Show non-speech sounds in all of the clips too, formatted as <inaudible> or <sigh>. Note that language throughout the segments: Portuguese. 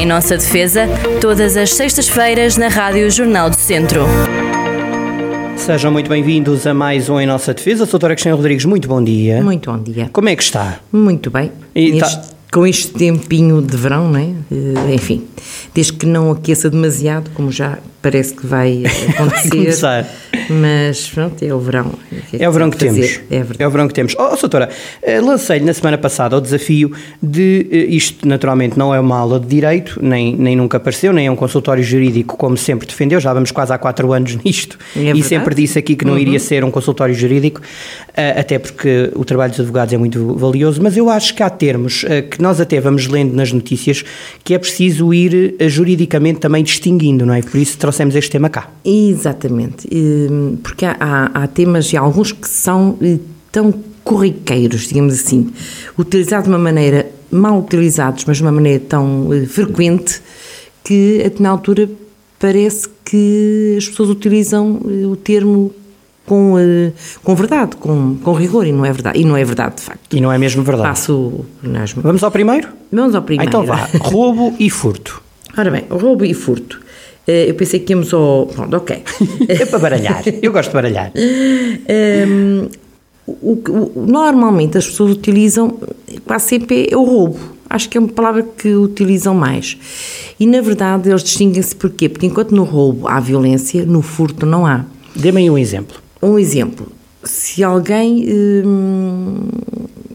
Em nossa defesa, todas as sextas-feiras na Rádio Jornal do Centro. Sejam muito bem-vindos a mais um Em Nossa Defesa. Sou Doutora Cristina Rodrigues, muito bom dia. Muito bom dia. Como é que está? Muito bem. E tá- Este- Com este tempinho de verão, não é? Eh, Enfim, desde que não aqueça demasiado, como já parece que vai <laughs> acontecer. começar. Mas pronto, é o verão. que É o verão que fazer? temos. É. É o verão que temos. Oh, doutora, eh, lancei-lhe na semana passada o desafio de. eh, Isto, naturalmente, não é uma aula de direito, nem, nem nunca apareceu, nem é um consultório jurídico, como sempre defendeu. Já vamos quase há quatro anos nisto. É e. Uhum. sempre disse aqui que não iria ser um consultório jurídico, eh, até porque o trabalho dos advogados é muito valioso. Mas eu acho que há termos que nós até vamos lendo nas notícias que é preciso ir juridicamente também distinguindo, não é? Por isso trouxemos este tema cá. Exatamente. Porque há, há- temas e alguns que são eh, tão corriqueiros, digamos assim, utilizados de uma maneira, mal utilizados, mas de uma maneira tão eh, frequente, que até na altura parece que as pessoas utilizam eh, o termo com, com verdade, com, com rigor, e não é verdade. E não é verdade, de facto. E não é mesmo verdade. Passo. Vamos ao primeiro? Vamos ao primeiro. então vá. Roubo e furto. Ora bem, roubo e furto. Eh, Eu pensei que íamos ao. Pronto, ok. <laughs> É para baralhar. Eu gosto de baralhar. Hum, o, que- o- normalmente as pessoas utilizam, quase sempre é o roubo. Acho que é uma palavra que utilizam mais. E na verdade eles distinguem-se porquê? Porque enquanto no roubo há violência, no furto não há. Dê-me aí um exemplo. Um exemplo: se alguém hum,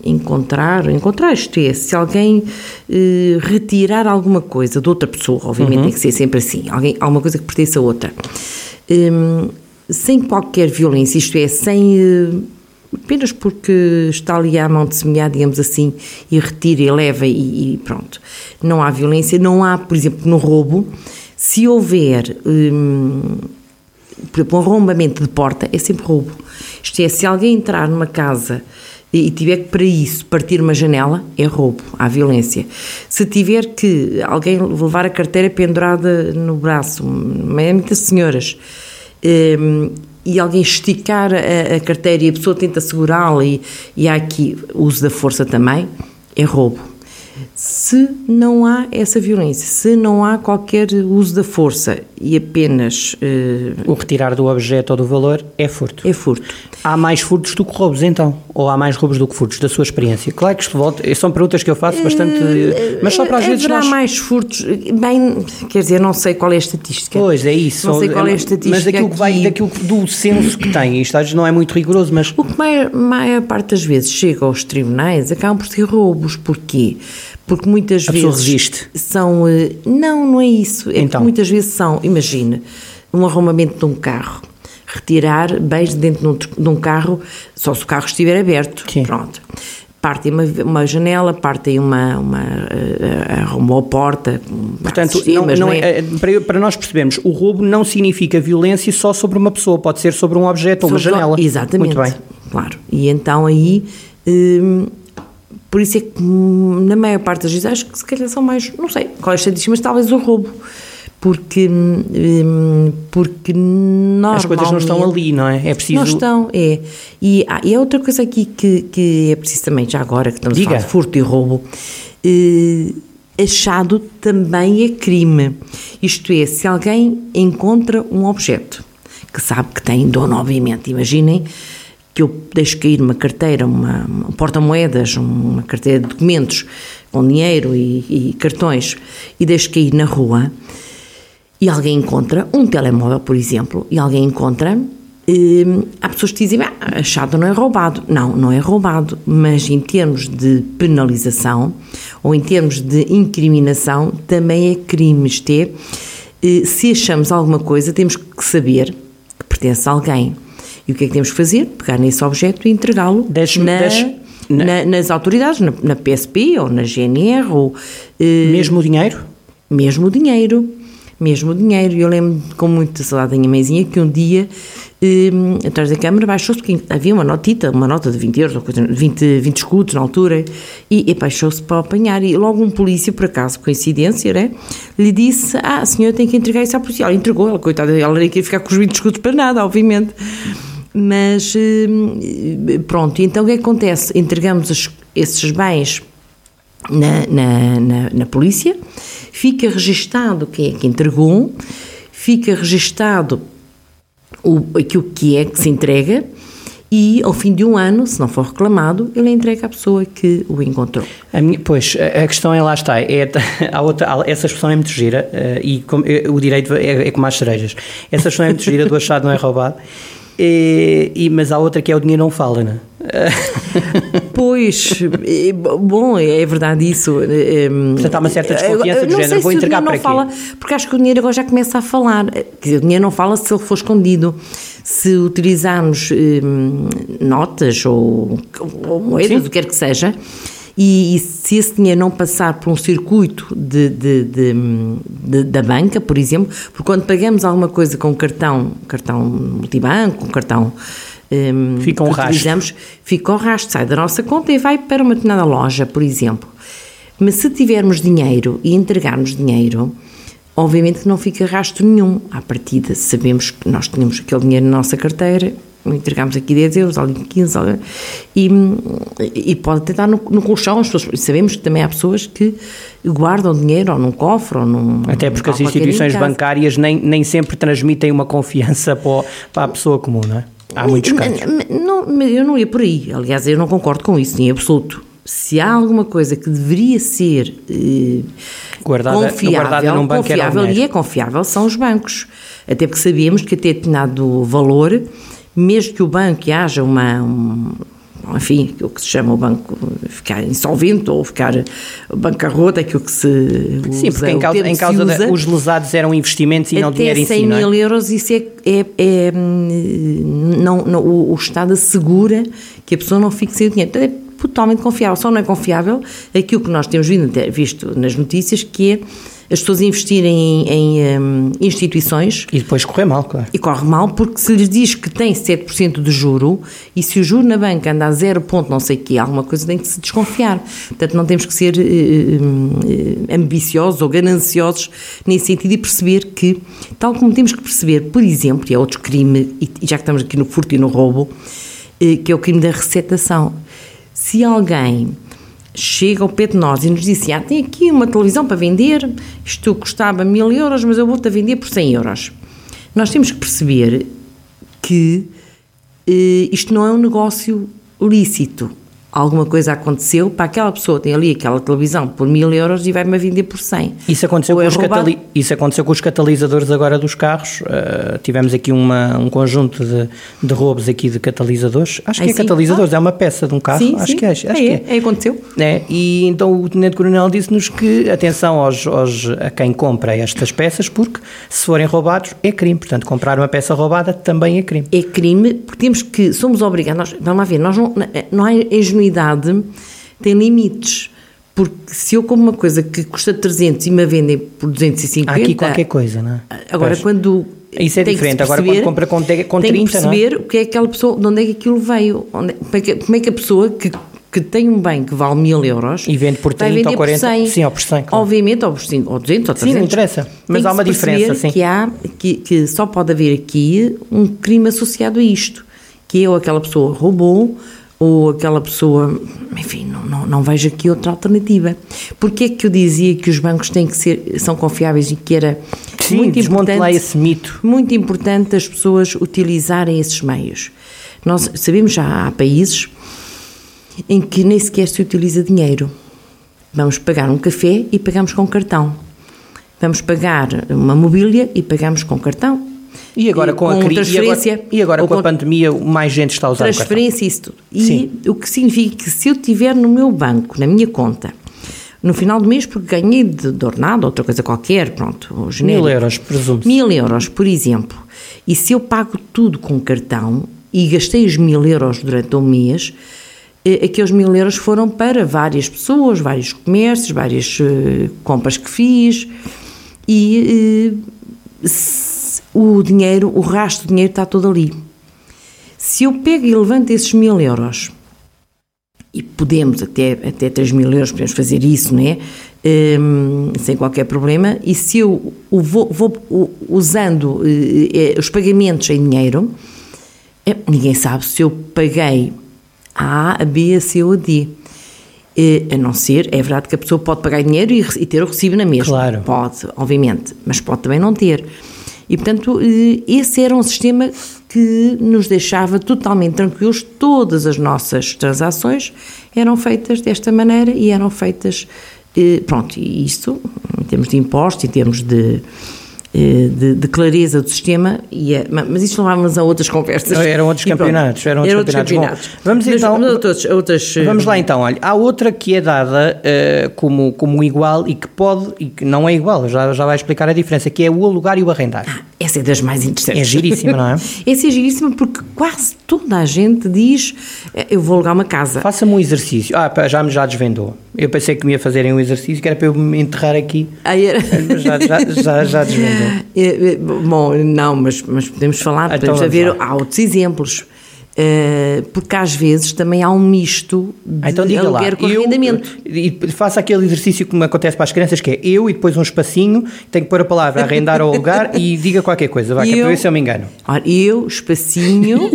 encontrar, encontrar isto é, se alguém eh, retirar alguma coisa de outra pessoa, obviamente tem que ser sempre assim, alguém, alguma coisa que pertence a outra, hum, sem qualquer violência, isto é, sem. eh, apenas porque está ali à mão de semear, digamos assim, e retira e leva e, e pronto. Não há violência, não há, por exemplo, no roubo, se houver. hum, por exemplo, um arrombamento de porta é sempre roubo. Isto é, se alguém entrar numa casa e tiver que, para isso, partir uma janela, é roubo, há violência. Se tiver que alguém levar a carteira pendurada no braço, é muitas senhoras, hum, e alguém esticar a, a carteira e a pessoa tenta segurá-la e, e há aqui uso da força também, é roubo. Se não há essa violência, se não há qualquer uso da força e apenas eh, O retirar do objeto ou do valor é furto. é furto. Há mais furtos do que roubos, então? Ou há mais roubos do que furtos, da sua experiência? Claro que isto volta, são perguntas que eu faço bastante. Mas só para às vezes Haverá nós. mais furtos, bem, quer dizer, não sei qual é a estatística. Pois é isso. Não sei qual é a estatística. Mas daquilo que vai, aqui. daquilo do censo que tem, isto às vezes não é muito rigoroso, mas. O que maior, maior parte das vezes chega aos tribunais acabam por ser roubos. Porquê? Porque muitas A vezes resiste. são. eh, Não, não é isso. É Então. muitas vezes são, imagina, um arrombamento de um carro. Retirar bens de dentro de um, carro, só se o carro estiver aberto. Sim. Pronto. Partem uma, uma janela, partem uma. uma eh, arrombou a porta. Portanto, não, não não é, para, para nós percebermos, o roubo não significa violência só sobre uma pessoa, pode ser sobre um objeto ou uma janela. Exatamente. Muito bem. Claro. E então aí. hum, por isso é que hum, na maior parte das vezes acho que se calhar são mais, não sei, qual é a estatística, mas talvez o roubo. Porque, hum, porque normalmente... As coisas não estão ali, não é? É preciso. Não estão, é. E, há- e há outra coisa aqui que, que é preciso também, já agora que estamos Diga. a falar de furto e roubo, eh, achado também é crime. Isto é, se alguém encontra um objeto que sabe que tem dono, obviamente, imaginem que eu deixo cair uma carteira, uma, um porta-moedas, uma carteira de documentos com dinheiro e, e cartões e deixo cair na rua e alguém encontra um telemóvel, por exemplo, e alguém encontra, hum, há pessoas que dizem, ah, achado não é roubado. Não, não é roubado, mas em termos de penalização ou em termos de incriminação também é crime. É, eh, se achamos alguma coisa, temos que saber que pertence a alguém. E o que é que temos que fazer? Pegar nesse objeto e entregá-lo na- deixe- na- nas autoridades, na, na PSP ou na GNR ou... eh, Mesmo o dinheiro? mesmo o dinheiro, mesmo o dinheiro. Eu lembro com muita saudade da minha mãezinha que um dia, hum, atrás da câmara, baixou-se, porque havia uma notita, uma nota de 20 euros, ou coisa, 20, 20 escudos na altura, e, e baixou-se para apanhar. E logo um polícia, por acaso, coincidência, né, lhe disse: Ah, a senhora tem que entregar isso à polícia. Ela entregou, ela, coitada, ela nem queria ficar com os 20 escudos para nada, obviamente. Mas hum, pronto, então o que é acontece? Entregamos as- esses bens na, na, na, na polícia, fica registado quem é que entregou, fica registado o, aquilo que é que se entrega e ao fim de um ano, se não for reclamado, ele entrega à pessoa que o encontrou. A minha, pois, a questão é lá está, é, <laughs> a outra, essa expressão é muito gira uh, e com, uh, o direito é, é como as cerejas. Essa expressão é muito gira do achado não é roubado, e, e, mas há outra que é o dinheiro não fala, não é? <laughs> Pois, bom, é verdade isso. Portanto, há uma certa desconfiança do género, vou entregar para não? Fala, porque acho que o dinheiro agora já começa a falar. Quer dizer, o dinheiro não fala se ele for escondido se utilizarmos hum, notas ou, ou moedas, Sim. o que quer que seja, e, e, se esse dinheiro não passar por um circuito de, de, de, da banca, por exemplo, porque quando pagamos alguma coisa com cartão, cartão multibanco, um cartão um, fica um rastro. fica o rastro, sai da nossa conta e vai para uma determinada loja, por exemplo. Mas se tivermos dinheiro e entregarmos dinheiro, Obviamente que não fica rastro nenhum. À partida, sabemos que nós tínhamos aquele dinheiro na nossa carteira, entregámos aqui 10 euros, ali 15, e, e pode tentar no, no colchão. As pessoas, sabemos que também há pessoas que guardam dinheiro ou num cofre ou num. Até porque as instituições bancárias nem, nem sempre transmitem uma confiança para, para a pessoa comum, não é? Há muitos casos. Não, eu não ia por aí. Aliás, eu não concordo com isso, em absoluto se há alguma coisa que deveria ser eh, guardada, confiável, guardada num banco confiável e é confiável, são os bancos. Até porque sabemos que até determinado valor, mesmo que o banco haja uma, um, enfim, o que se chama o banco ficar insolvente ou ficar bancarrota, aquilo que se usa, Sim, porque em causa, em causa usa, os lesados eram investimentos e não dinheiro em si, 100 mil é? euros, isso é, é, é não, não, o, o Estado assegura que a pessoa não fique sem o dinheiro. Então, é totalmente confiável. Só não é confiável aquilo que nós temos visto nas notícias, que é as pessoas investirem em, em um, instituições. E depois correr mal, claro. E corre mal porque se lhes diz que tem 7% de juro e se o juro na banca anda a 0 ponto não sei o quê, alguma coisa tem que se desconfiar. Portanto, não temos que ser uh, uh, ambiciosos ou gananciosos nesse sentido e perceber que, tal como temos que perceber, por exemplo, e é outro crime, e já que estamos aqui no furto e no roubo, uh, que é o crime da recetação se alguém chega ao pé de nós e nos diz assim, ah, tem aqui uma televisão para vender, isto custava mil euros, mas eu vou-te a vender por 100 euros. Nós temos que perceber que eh, isto não é um negócio lícito alguma coisa aconteceu, para aquela pessoa tem ali aquela televisão por mil euros e vai-me vender por 100. Isso aconteceu, é com, os catali isso aconteceu com os catalisadores agora dos carros. Uh, tivemos aqui uma, um conjunto de, de roubos aqui de catalisadores. Acho que é, é catalisadores, ah. é uma peça de um carro. Sim, acho sim. que é. Acho é, que é. é aconteceu. É, e então o Tenente Coronel disse-nos que atenção aos, aos, a quem compra estas peças, porque se forem roubados é crime. Portanto, comprar uma peça roubada também é crime. É crime, porque temos que, somos obrigados, nós, vamos lá ver, nós não, não há ingenuidade ingenuidade tem limites. Porque se eu como uma coisa que custa 300 e me vendem por 250... Há aqui qualquer coisa, não é? Agora, pois. quando... Isso é diferente. Agora, quando compra com, com 30, tem que perceber não é? o que é aquela pessoa... De onde é que aquilo veio. Onde, como, é que, como é que a pessoa que que tem um bem que vale mil euros e vende por 30 ou 40, 100, sim, ou por 100, claro. obviamente, ou por 5, ou 200 ou 300. Sim, não interessa, mas há uma diferença, sim. Que, há, que, que só pode haver aqui um crime associado a isto, que eu, aquela pessoa roubou, ou aquela pessoa, enfim, não, não, não vejo aqui outra alternativa. Porquê é que eu dizia que os bancos têm que ser, são confiáveis e que era Sim, muito importante, lá esse mito. muito importante as pessoas utilizarem esses meios. Nós sabemos já há países em que nem sequer se utiliza dinheiro. Vamos pagar um café e pagamos com cartão. Vamos pagar uma mobília e pagamos com cartão. E agora com, com a crise. E agora, e agora com, com, a pandemia, mais gente está a usar Transferência e isso tudo. E Sim. o que significa que se eu tiver no meu banco, na minha conta, no final do mês, porque ganhei de, de ordenado, outra coisa qualquer, pronto, Mil euros, presumo -se. Mil euros, por exemplo. E se eu pago tudo com cartão e gastei os mil euros durante um mês, eh, aqueles mil euros foram para várias pessoas, vários comércios, várias uh, compras que fiz e uh, o dinheiro, o rastro de dinheiro está todo ali. Se eu pego e levanto esses mil euros, e podemos até, até 3 mil euros, podemos fazer isso, não é? Um, sem qualquer problema, e se eu vou, vou usando uh, os pagamentos em dinheiro, é, ninguém sabe se eu paguei a A, a B, a C ou a D. Eh, A não ser, é verdade que a pessoa pode pagar dinheiro e e ter o recibo na mesma. Claro. Pode, obviamente, mas pode também não ter. E, portanto, eh, esse era um sistema que nos deixava totalmente tranquilos. Todas as nossas transações eram feitas desta maneira e eram feitas. eh, Pronto, e isso, em termos de impostos, em termos de. Eh, De, de clareza do sistema, e é- ma- mas isso levávamos a outras conversas. Eram outros campeonatos, eram outros campeonatos. Bom, vamos Mas- então- mas outras- eh, Vamos lá então, olha, há outra que é dada eh, como, como igual e que pode, e que não é igual, já, já vai explicar a diferença, que é o alugar e o arrendar. Essa é das mais interessantes. É giríssima, não é? <laughs> Essa é giríssima porque quase toda a gente diz "Eh, eu vou alugar uma casa. Faça-me um exercício. Ah, já me já desvendou. Eu pensei que me ia fazerem um exercício que era para eu me enterrar aqui. Aí era- Mas já, já, já, já desvendou. <laughs> É, é, Bom, não, mas, mas podemos falar, Então podemos haver, lá. há outros exemplos. Eh, porque às vezes também há um misto de Ah, então diga lá, aluguer com eu, arrendamento. e faça aquele exercício que me acontece para as crianças, que é eu e depois um espacinho, tenho que pôr a palavra arrendar ou alugar e diga qualquer coisa, vai, que é para ver se eu me engano. Ora, eu, espacinho,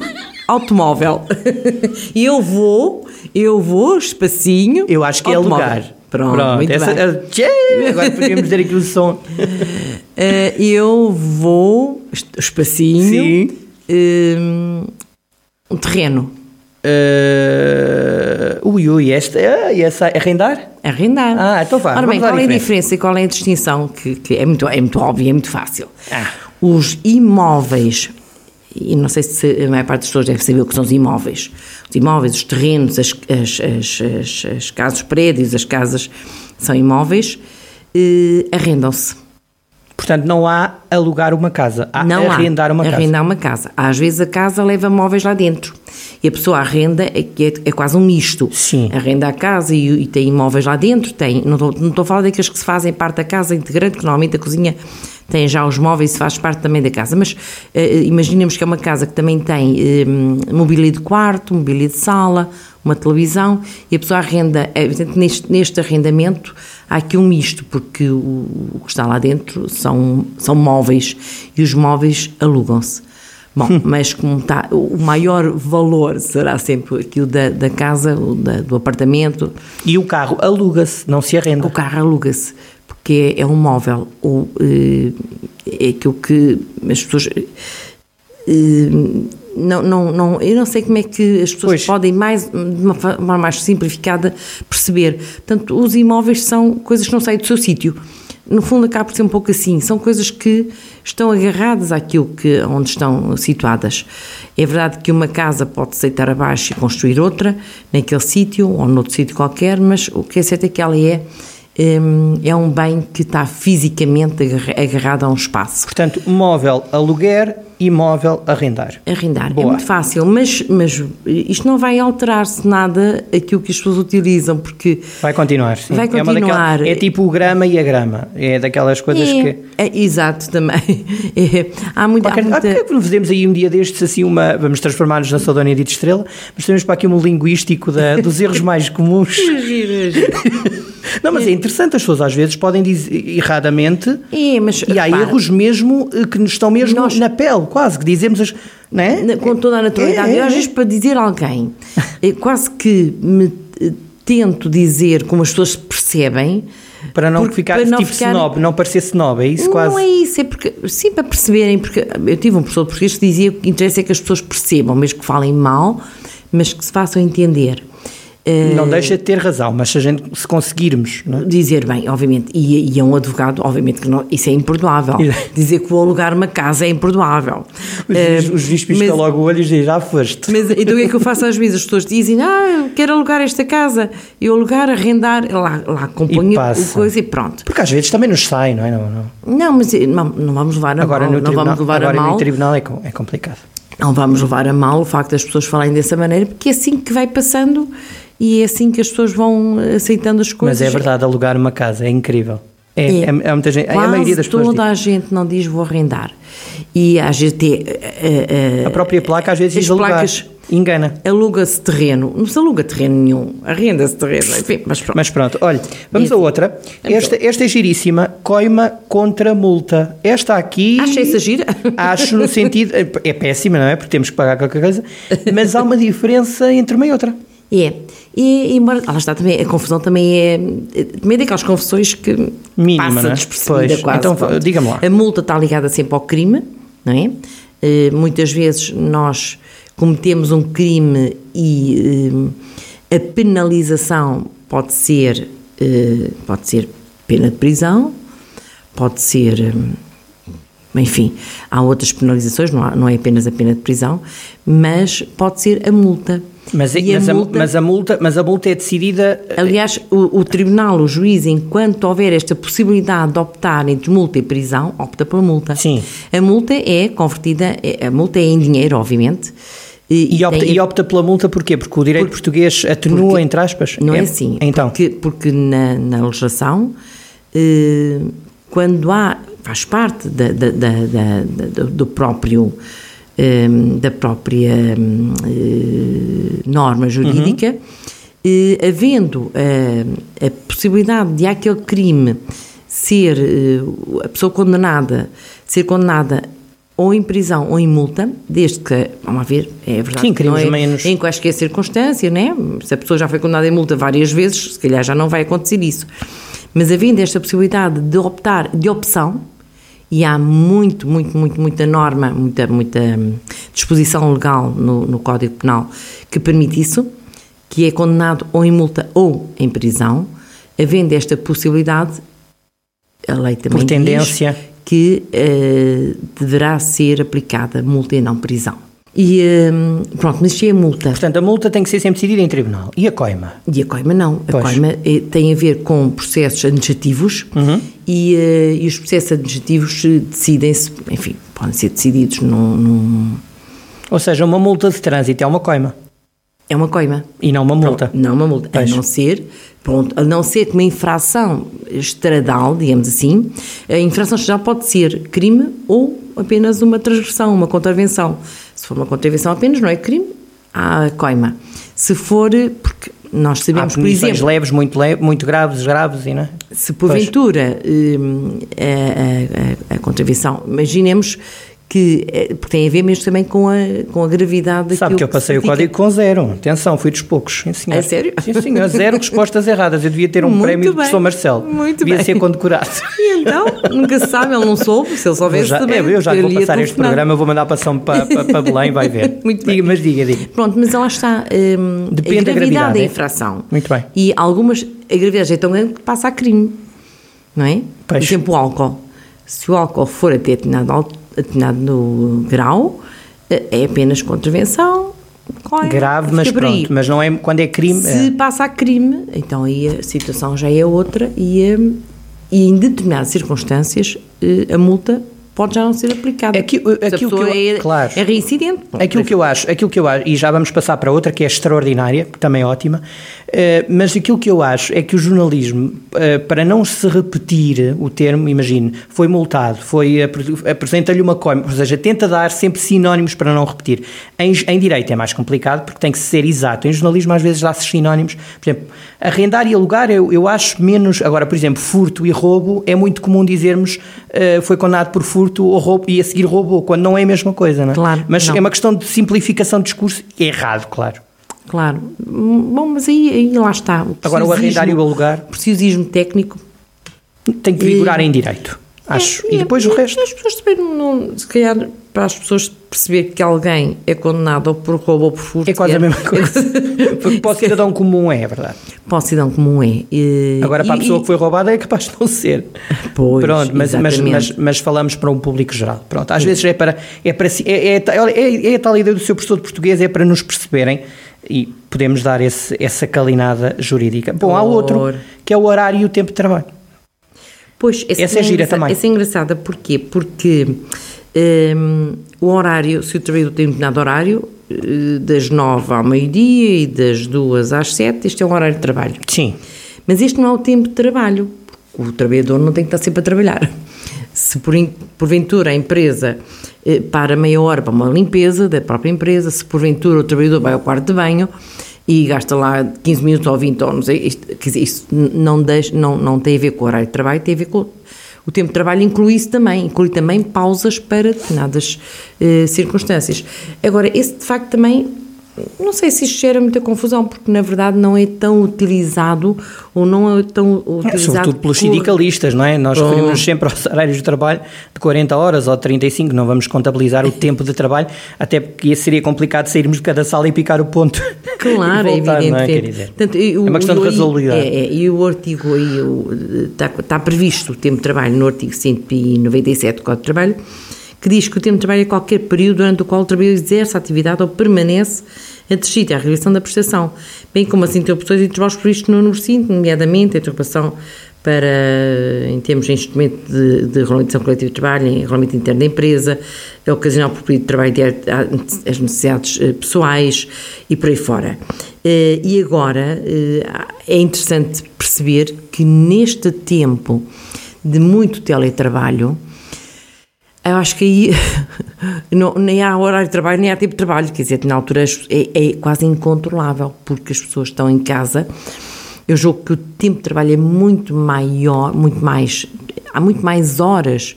automóvel. <laughs> eu vou, eu vou, espacinho. Eu acho que é automóvel. alugar. Pronto, muito essa, bem. ah, tchê, agora podíamos ter aqui o som. <laughs> Eh, eu vou, espacinho, Sim. hum, um terreno, Uh, ui, ui, esta, e essa arrendar? arrendar. Ah, então vá, Ora bem, qual é a diferença. diferença e qual é a distinção? Que, que é, muito, é muito óbvio, é muito fácil. Ah. Os imóveis, e não sei se a maior parte das pessoas deve saber o que são os imóveis. Os imóveis, os terrenos, as, as, as, as, as casas, os prédios, as casas são imóveis, eh, arrendam-se. Portanto, não há alugar uma casa, há Não arrendar há. uma casa. Arrendar uma casa. Às vezes a casa leva móveis lá dentro. E a pessoa arrenda, é, é, é quase um misto. Sim. Arrenda a casa e, e tem imóveis lá dentro. Tem, não estou, não estou a falar daqueles que se fazem parte da casa integrante, que normalmente a cozinha tem já os móveis e faz parte também da casa. Mas eh, imaginemos que é uma casa que também tem eh, mobília de quarto, mobília de sala, uma televisão, e a pessoa arrenda, é neste, neste arrendamento há aqui um misto, porque o, o que está lá dentro são, são móveis, e os móveis alugam-se. Bom, mas como está, o maior valor será sempre aquilo da, da casa, o da- do apartamento, E o carro aluga-se, não se arrenda. o carro aluga-se, porque é, é um móvel, ou eh, é aquilo que as pessoas. eh, não, não, não, eu não sei como é que as pessoas Pois. podem mais, de uma forma mais simplificada, perceber. Portanto, os imóveis são coisas que não saem do seu sítio. No fundo, acaba por ser um pouco assim. São coisas que estão agarradas àquilo que, onde estão situadas. É verdade que uma casa pode deitar abaixo e construir outra, naquele sítio ou noutro sítio qualquer, mas o que é certo é que ela é, é um bem que está fisicamente agarra- agarrado a um espaço. Portanto, móvel aluguer, imóvel arrendar. Arrendar. Boa. É muito fácil, mas, mas isto não vai alterar-se nada aquilo que as pessoas utilizam, porque Vai continuar, sim. Vai É, continuar. daquelas- é tipo o grama e a grama. É daquelas coisas é, que. é, exato também. <laughs> É, há muita, há Qualquer, muita- ah, porque é que não fazemos aí um dia destes assim uma. Vamos transformar-nos na Saudónia de Estrela, mas temos para aqui um linguístico da- dos erros mais comuns. <laughs> <laughs> não, mas é interessante, as pessoas às vezes podem dizer erradamente É, mas e há repara, erros mesmo eh, que nos estão mesmo Nós- na pele, quase, que dizemos as. Não é? com toda a naturalidade. É, é, Eu, às é. vezes, para dizer a alguém, eh, quase que me eh, tento dizer como as pessoas percebem. Para não porque- ficar para não tipo ficar- snob, não parecer snob, é isso quase. Não é isso, é porque, sim, para perceberem, porque eu tive um professor de português que dizia que o que interessa é que as pessoas percebam, mesmo que falem mal, mas que se façam entender. Eh, Não deixa de ter razão, mas se a gente se conseguirmos, não é? Dizer bem, obviamente, e, e é um advogado, obviamente que não, isso é imperdoável. Dizer que vou alugar uma casa é imperdoável. Os, juízes- os juízes piscam mas- logo o olho e dizem, já foste. Mas então o que é que eu faço às vezes? As pessoas dizem, ah, eu quero alugar esta casa. Eu alugar, arrendar, lá, lá componho o coisa e pronto. Porque às vezes também nos sai, não é? Não, não. Não, mas eh, não, não vamos levar a Agora, mal. no não tribunal, vamos levar agora a mal. no tribunal é, é complicado. Não vamos levar a mal o facto das pessoas falarem dessa maneira, porque é assim que vai passando e é assim que as pessoas vão aceitando as coisas. Mas é verdade, alugar uma casa é incrível. É, É. é, é muita gente, é a maioria das pessoas. toda diz. a gente não diz vou arrendar. E às vezes eh, eh, A própria placa às vezes as diz alugar. placas- Engana. aluga-se terreno. Não se aluga terreno nenhum, arrenda-se terreno. Enfim, mas pronto. Mas pronto, olha, vamos Isso. a outra. Esta, esta é giríssima, coima contra multa. Esta aqui. Acha essa gira? <laughs> Acho no sentido. É péssima, não é? Porque temos que pagar qualquer coisa. <laughs> Mas há uma diferença entre uma e outra. É, E, embora, lá está também, a confusão também é, também é daquelas confusões que Mínima, passa não é? despercebida Pois, quase. então, diga-me lá. A multa está ligada sempre ao crime, não é? Eh, muitas vezes nós cometemos um crime e eh, a penalização pode ser, eh, pode ser pena de prisão, pode ser, enfim, há outras penalizações, não, há- não é apenas a pena de prisão, mas pode ser a multa. Mas, E mas, a, multa- mas, a multa, mas a multa é decidida. Aliás, o, o tribunal, o juiz, enquanto houver esta possibilidade de optar entre multa e prisão, opta pela multa. Sim. A multa é convertida, é- a multa é em dinheiro, obviamente. E opta, tem- e opta pela multa porquê? Porque o direito português atenua, porque- entre aspas? Não é, assim. Então, Porque, porque na, na legislação, eh, quando há, faz parte da, da- da- do próprio, eh, da própria hum, eh, norma jurídica, eh, havendo eh, a possibilidade de aquele crime ser, a pessoa condenada, ser condenada ou em prisão ou em multa, desde que, vamos ver, é verdade Sim, que não é, menos- em quaisquer circunstância, né? se a pessoa já foi condenada em multa várias vezes, se calhar já não vai acontecer isso. Mas havendo esta possibilidade de optar, de opção, e há muito, muito, muito, muita norma, muita, muita hum, disposição legal no, no Código Penal que permite isso, que é condenado ou em multa ou em prisão, havendo esta possibilidade, a lei também Por diz tendência. que eh, deverá ser aplicada multa e não prisão. E hum, pronto, mas se é multa portanto, a multa tem que ser sempre decidida em tribunal. E a coima? e a coima não. A Pois. coima eh, tem a ver com processos administrativos Uhum. e, eh, e os processos administrativos decidem-se, enfim, podem ser decididos num, num- Ou seja, uma multa de trânsito é uma coima. É uma coima. E não uma multa. Não uma multa. Pois. A não ser, pronto, a não ser que uma infração estradal, digamos assim, a infração estradal pode ser crime ou apenas uma transgressão, uma contravenção. Se for uma contravenção apenas, não é crime, há coima. Se for, porque nós sabemos, por exemplo, leves, muito, leve, muito graves, graves e não é? Se porventura hum, a, a- a- a contravenção, imaginemos que, eh, porque tem a ver mesmo também com a, com a gravidade Sabe daquilo que eu passei se o código com zero. Atenção, fui dos poucos. Sim, senhor. A sério? Sim, senhor. Zero respostas erradas. Eu devia ter um Muito prémio do bem. professor Marcelo. Muito devia bem. ser condecorado. E então, nunca se sabe, ele não soube, se ele Eu soubesse já, também. é, eu já vou passar este programa, eu vou mandar para, São, para, para, para <laughs> Belém, vai ver. Muito bem. diga, Mas diga, diga. Pronto, mas lá está. hum, Depende da gravidade da é? infração. Muito bem. E algumas, a gravidade é tão grande que passa a crime. Não é? Por Pois. exemplo, o álcool. Se o álcool for até determinado, al- determinado no grau, eh, é apenas contravenção. coima, Grave, mas pronto. Mas não é quando é crime. Se é. passa a crime, então aí a situação já é outra e, hum, e em determinadas circunstâncias eh, a multa pode já não ser aplicada. Aqui- Se a aquilo que eu- é, claro. é reincidente. Bom, Aquilo que eu acho, aquilo que eu acho, e já vamos passar para outra que é extraordinária, que também é ótima, eh, mas aquilo que eu acho é que o jornalismo, eh, para não se repetir o termo, imagine, foi multado, foi apre- apresenta-lhe uma coima, ou seja, tenta dar sempre sinónimos para não repetir. Em, em direito é mais complicado porque tem que ser exato. Em jornalismo às vezes dá-se sinónimos. Por exemplo, arrendar e alugar eu, eu acho menos. Agora, por exemplo, furto e roubo é muito comum dizermos eh, foi condenado por furto ou roubo e a seguir roubou, quando não é a mesma coisa, não é? Claro, Mas não. é uma questão de simplificação de discurso errado, claro. Claro. Bom, mas aí, aí lá está. O Agora, o arrendar e o alugar Preciosismo técnico. tem que vigorar em direito, acho. É, e depois o resto. As pessoas também não. Se calhar, para as pessoas perceber que alguém é condenado ou por roubo ou por furto. É quase a mesma coisa. <laughs> Porque para o cidadão comum é, é verdade. Para o cidadão comum é. E- Agora, para a e- pessoa e- que foi roubada, é capaz de não ser. Pois, Pronto, mas, mas, mas, mas falamos para um público geral. Pronto, às vezes é para. É, para é, é, é, é a tal ideia do seu professor de português, é para nos perceberem e podemos dar esse, essa calinada jurídica. Bom, há outro, que é o horário e o tempo de trabalho. Pois, essa, Essa é gira engraçada- também. Essa é engraçada porquê? Porque hum, o horário, se o trabalhador tem um determinado horário, eh, das nove ao meio-dia e das duas às sete, este é um horário de trabalho. Sim. Mas este não é o tempo de trabalho. porque O trabalhador não tem que estar sempre a trabalhar. Se por, porventura a empresa eh, para meia hora para uma limpeza da própria empresa, se porventura o trabalhador vai ao quarto de banho e gasta lá 15 minutos ou 20 ou não sei, isto, quer dizer, isso não, deixa, não, não tem a ver com o horário de trabalho, tem a ver com o tempo de trabalho, inclui isso também, inclui também pausas para determinadas eh, circunstâncias. Agora, esse de facto também não sei se isto gera muita confusão, porque na verdade não é tão utilizado ou não é tão utilizado. É, sobretudo pelos por... sindicalistas, não é? Nós oh. referimos sempre aos horários de trabalho de 40 horas ou 35, não vamos contabilizar o tempo de trabalho, até porque seria complicado sairmos de cada sala e picar o ponto. <laughs> Claro, é voltar, é evidente. É? Portanto, o, é uma questão de razoabilidade. É, é, e o artigo aí, o, está, está previsto o tempo de trabalho no artigo 197 do Código de Trabalho que diz que o tempo de trabalho é qualquer período durante o qual o trabalhador exerce a atividade ou permanece antecede a realização da prestação, bem como as interrupções e intervalos previstos no número 5, nomeadamente a interrupção para, em termos de instrumento de, de regulamentação coletiva de trabalho, em regulamento interno da empresa, é ocasional por período de trabalho de as necessidades eh, pessoais e por aí fora. Eh, e agora eh, é interessante perceber que neste tempo de muito teletrabalho, eu acho que aí <laughs> não, nem há horário de trabalho, nem há tempo de trabalho. Quer dizer, na altura é, é quase incontrolável, porque as pessoas estão em casa. Eu julgo que o tempo de trabalho é muito maior, muito mais. Há muito mais horas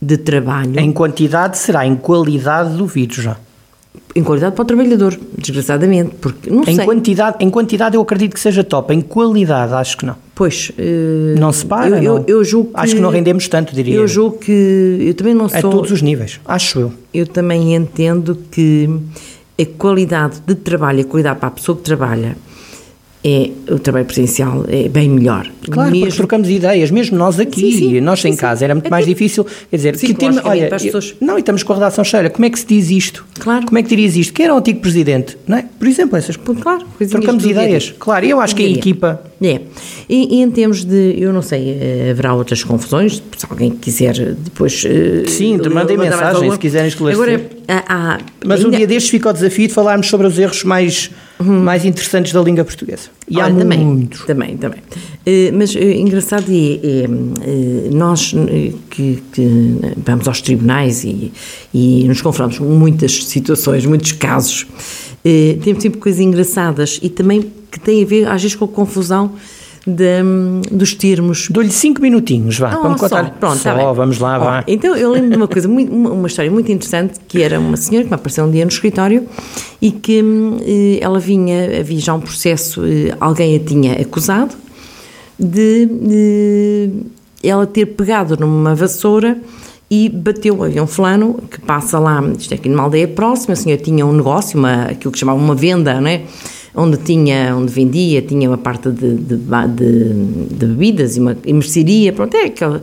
de trabalho. Em quantidade será, em qualidade duvido já em qualidade para o trabalhador, desgraçadamente, porque não em sei. Quantidade, em quantidade eu acredito que seja top, em qualidade acho que não. Pois. Uh, não se para, eu, eu, eu julgo Acho que não rendemos tanto, diria. Eu julgo que, eu também não sou... A todos os níveis, acho eu. Eu também entendo que a qualidade de trabalho, a qualidade para a pessoa que trabalha, é o trabalho presencial é bem melhor. Claro, mesmo... porque trocamos ideias, mesmo nós aqui, sim, sim, nós em sim, casa, era muito mais difícil, quer dizer, que tem, olha, pessoas... não, e estamos com a redação cheia, como é que se diz isto? Claro. Como é que dirias isto? Quem era o antigo presidente? Não é? Por exemplo, essas Claro, trocamos ideias. Dia. Claro, eu acho que a equipa... É, e, e, em termos de, eu não sei, eh, haverá outras confusões, se alguém quiser depois... Eh, sim, uh, mandem mensagem se quiserem esclarecer. Agora, há, há, Mas ainda... um dia destes fica o desafio de falarmos sobre os erros mais uhum. mais interessantes da língua portuguesa. E Olha, há também, muitos. Também, também. Uh, mas uh, engraçado é, é uh, nós que, que, vamos aos tribunais e, e nos confrontamos com muitas situações, muitos casos, temos sempre coisas engraçadas e também que têm a ver, às vezes, com a confusão de, dos termos. Dou-lhe cinco minutinhos, vá, oh, vamos contar. Pronto, só, tá vamos lá, oh, vá. Então eu lembro de uma coisa, muito, uma história muito interessante, que era uma senhora que me apareceu um dia no escritório e que eh, ela vinha, havia já um processo, eh, alguém a tinha acusado de, de ela ter pegado numa vassoura e bateu, havia um fulano que passa lá, isto é aqui numa aldeia próxima, a senhora tinha um negócio, uma, aquilo que chamava uma venda, não é? Onde tinha, onde vendia, tinha uma parte de, de, de, de bebidas e uma e mercearia, pronto, é aquela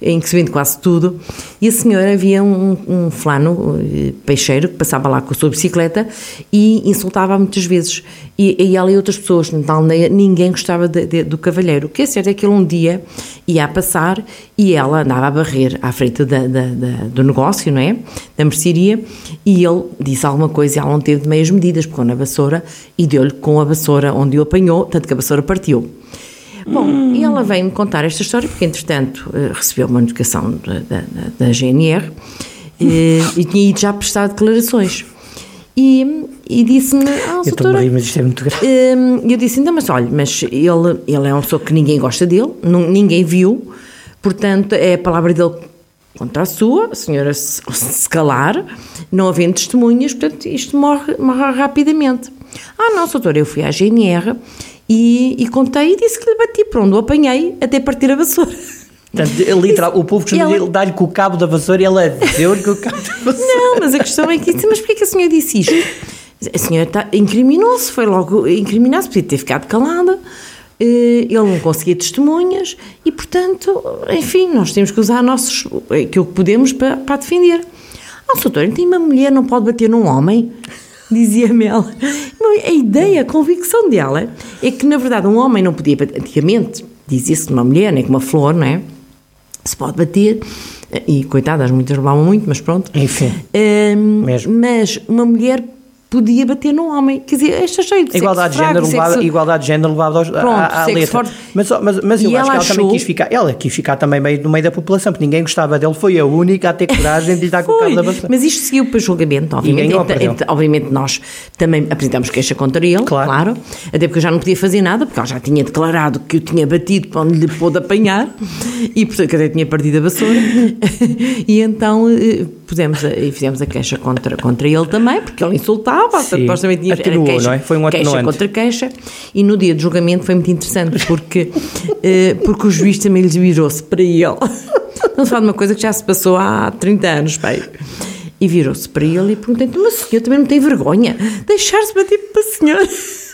em que se vende quase tudo, e a senhora havia um, um flano eh, peixeiro que passava lá com a sua bicicleta e insultava muitas vezes. E, e ela e outras pessoas na aldeia, ninguém gostava de, de, do cavalheiro. O que é certo é que ele um dia ia a passar e ela andava a barrer à frente da, da, da, do negócio, não é? Da mercearia, e ele disse alguma coisa e ela não teve de meias medidas, pegou na vassoura e deu-lhe com a vassoura onde o apanhou, tanto que a vassoura partiu. Bom, hum. e ela veio-me contar esta história, porque entretanto eh, recebeu uma notificação da, da, da GNR e, eh, e tinha ido já prestar declarações. E, e disse-me, ah, eu doutora, rir, mas isto é muito grave. Ehm, eu disse, então, mas olha, mas ele, ele é uma pessoa que ninguém gosta dele, ninguém viu, portanto, é a palavra dele contra a sua, a senhora se, se calar, não havendo testemunhas, portanto, isto morre, morre rapidamente. Ah, não, doutora, eu fui à GNR e, e contei e disse que lhe bati, pronto, o apanhei até partir a vassoura. Portanto, <laughs> literal, o povo costuma ela... dar-lhe com o cabo da vassoura e ela deu-lhe com o cabo da vassoura. Não, mas a questão é que disse, mas porquê que a senhora disse isto? A senhora tá, incriminou-se, foi logo incriminar-se, podia ter ficado calada, eh, ele não conseguia testemunhas e, portanto, enfim, nós temos que usar nossos, aquilo que podemos para, para defender. Ah, doutor, tem uma mulher, não pode bater num homem? <laughs> dizia-me ela. A ideia, a convicção dela é que, na verdade, um homem não podia bater. Antigamente, dizia-se de uma mulher, nem com uma flor, não é? Se pode bater. E coitadas, muitas roubavam muito, mas pronto. Enfim. Um, mas uma mulher podia bater no homem. Quer dizer, esta cheia de igualdade de género sexo... Igualdade de género levada aos, Pronto, à, à letra. Forte. Mas, mas, mas eu acho que ela achou... também quis ficar, ela quis ficar também meio, no meio da população, porque ninguém gostava dele, foi a única a ter coragem de lhe dar com o cabo da bastante. Mas isto seguiu para julgamento, obviamente. Então, obviamente nós também apresentamos queixa contra ele, claro. claro. Até porque eu já não podia fazer nada, porque ela já tinha declarado que eu tinha batido para onde lhe pôde apanhar, e portanto que até tinha partido a vassoura. <laughs> e então eh, pusemos a, e fizemos a queixa contra, contra ele também, porque ele insultava estava, Sim. supostamente tinha Atenuou, queixa, não é? Foi um queixa atenuante. contra queixa, e no dia do julgamento foi muito interessante, porque, <laughs> eh, porque o juiz também lhe virou-se para ele. <laughs> Não se fala de uma coisa que já se passou há 30 anos, pai. E virou-se para ele e perguntei-lhe, mas o senhor também não tem vergonha? Deixar-se bater para o senhor? <laughs>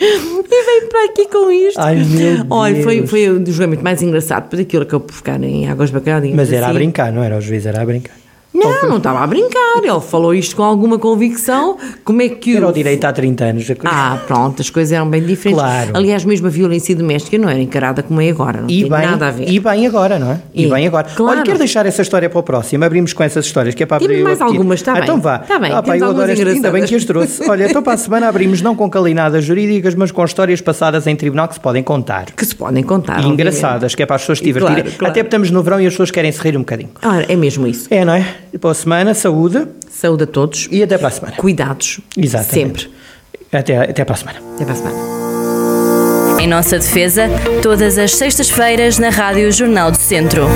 E veio para aqui com isto. Ai, meu Olha, foi, Deus. foi o julgamento mais engraçado, porque aquilo acabou por ficar em águas bacalhau. Mas era a assim. brincar, não era? O juiz era a brincar. Não, não estava a brincar. Ele falou isto com alguma convicção. Como é que Era o. direito há 30 anos. coisa- Ah, pronto, as coisas eram bem diferentes. Claro. Aliás, mesmo a violência doméstica não era encarada como é agora. Não E tem bem, nada a ver. e bem agora, não é? E, E, bem agora. claro. Olha, quero deixar essa história para o próximo. Abrimos com essas histórias, que é para abrir o mais algumas, está Ah, bem. Então vá. Está bem, Ah, pá, eu adoro este- Ainda bem que as trouxe. Olha, então <laughs> para a semana abrimos não com calinadas jurídicas, mas com histórias passadas em tribunal que se podem contar. Que se podem contar. E engraçadas, que é para as pessoas se divertirem. Claro, claro. Até porque estamos no verão e as pessoas querem se rir um bocadinho. Ora, é mesmo isso. É, não é? E para a semana, saúde Saúde a todos. e até para a semana. Cuidados. Exatamente. Sempre. Até, até para a semana. Até para a semana. Em nossa defesa, todas as sextas-feiras na Rádio Jornal do Centro.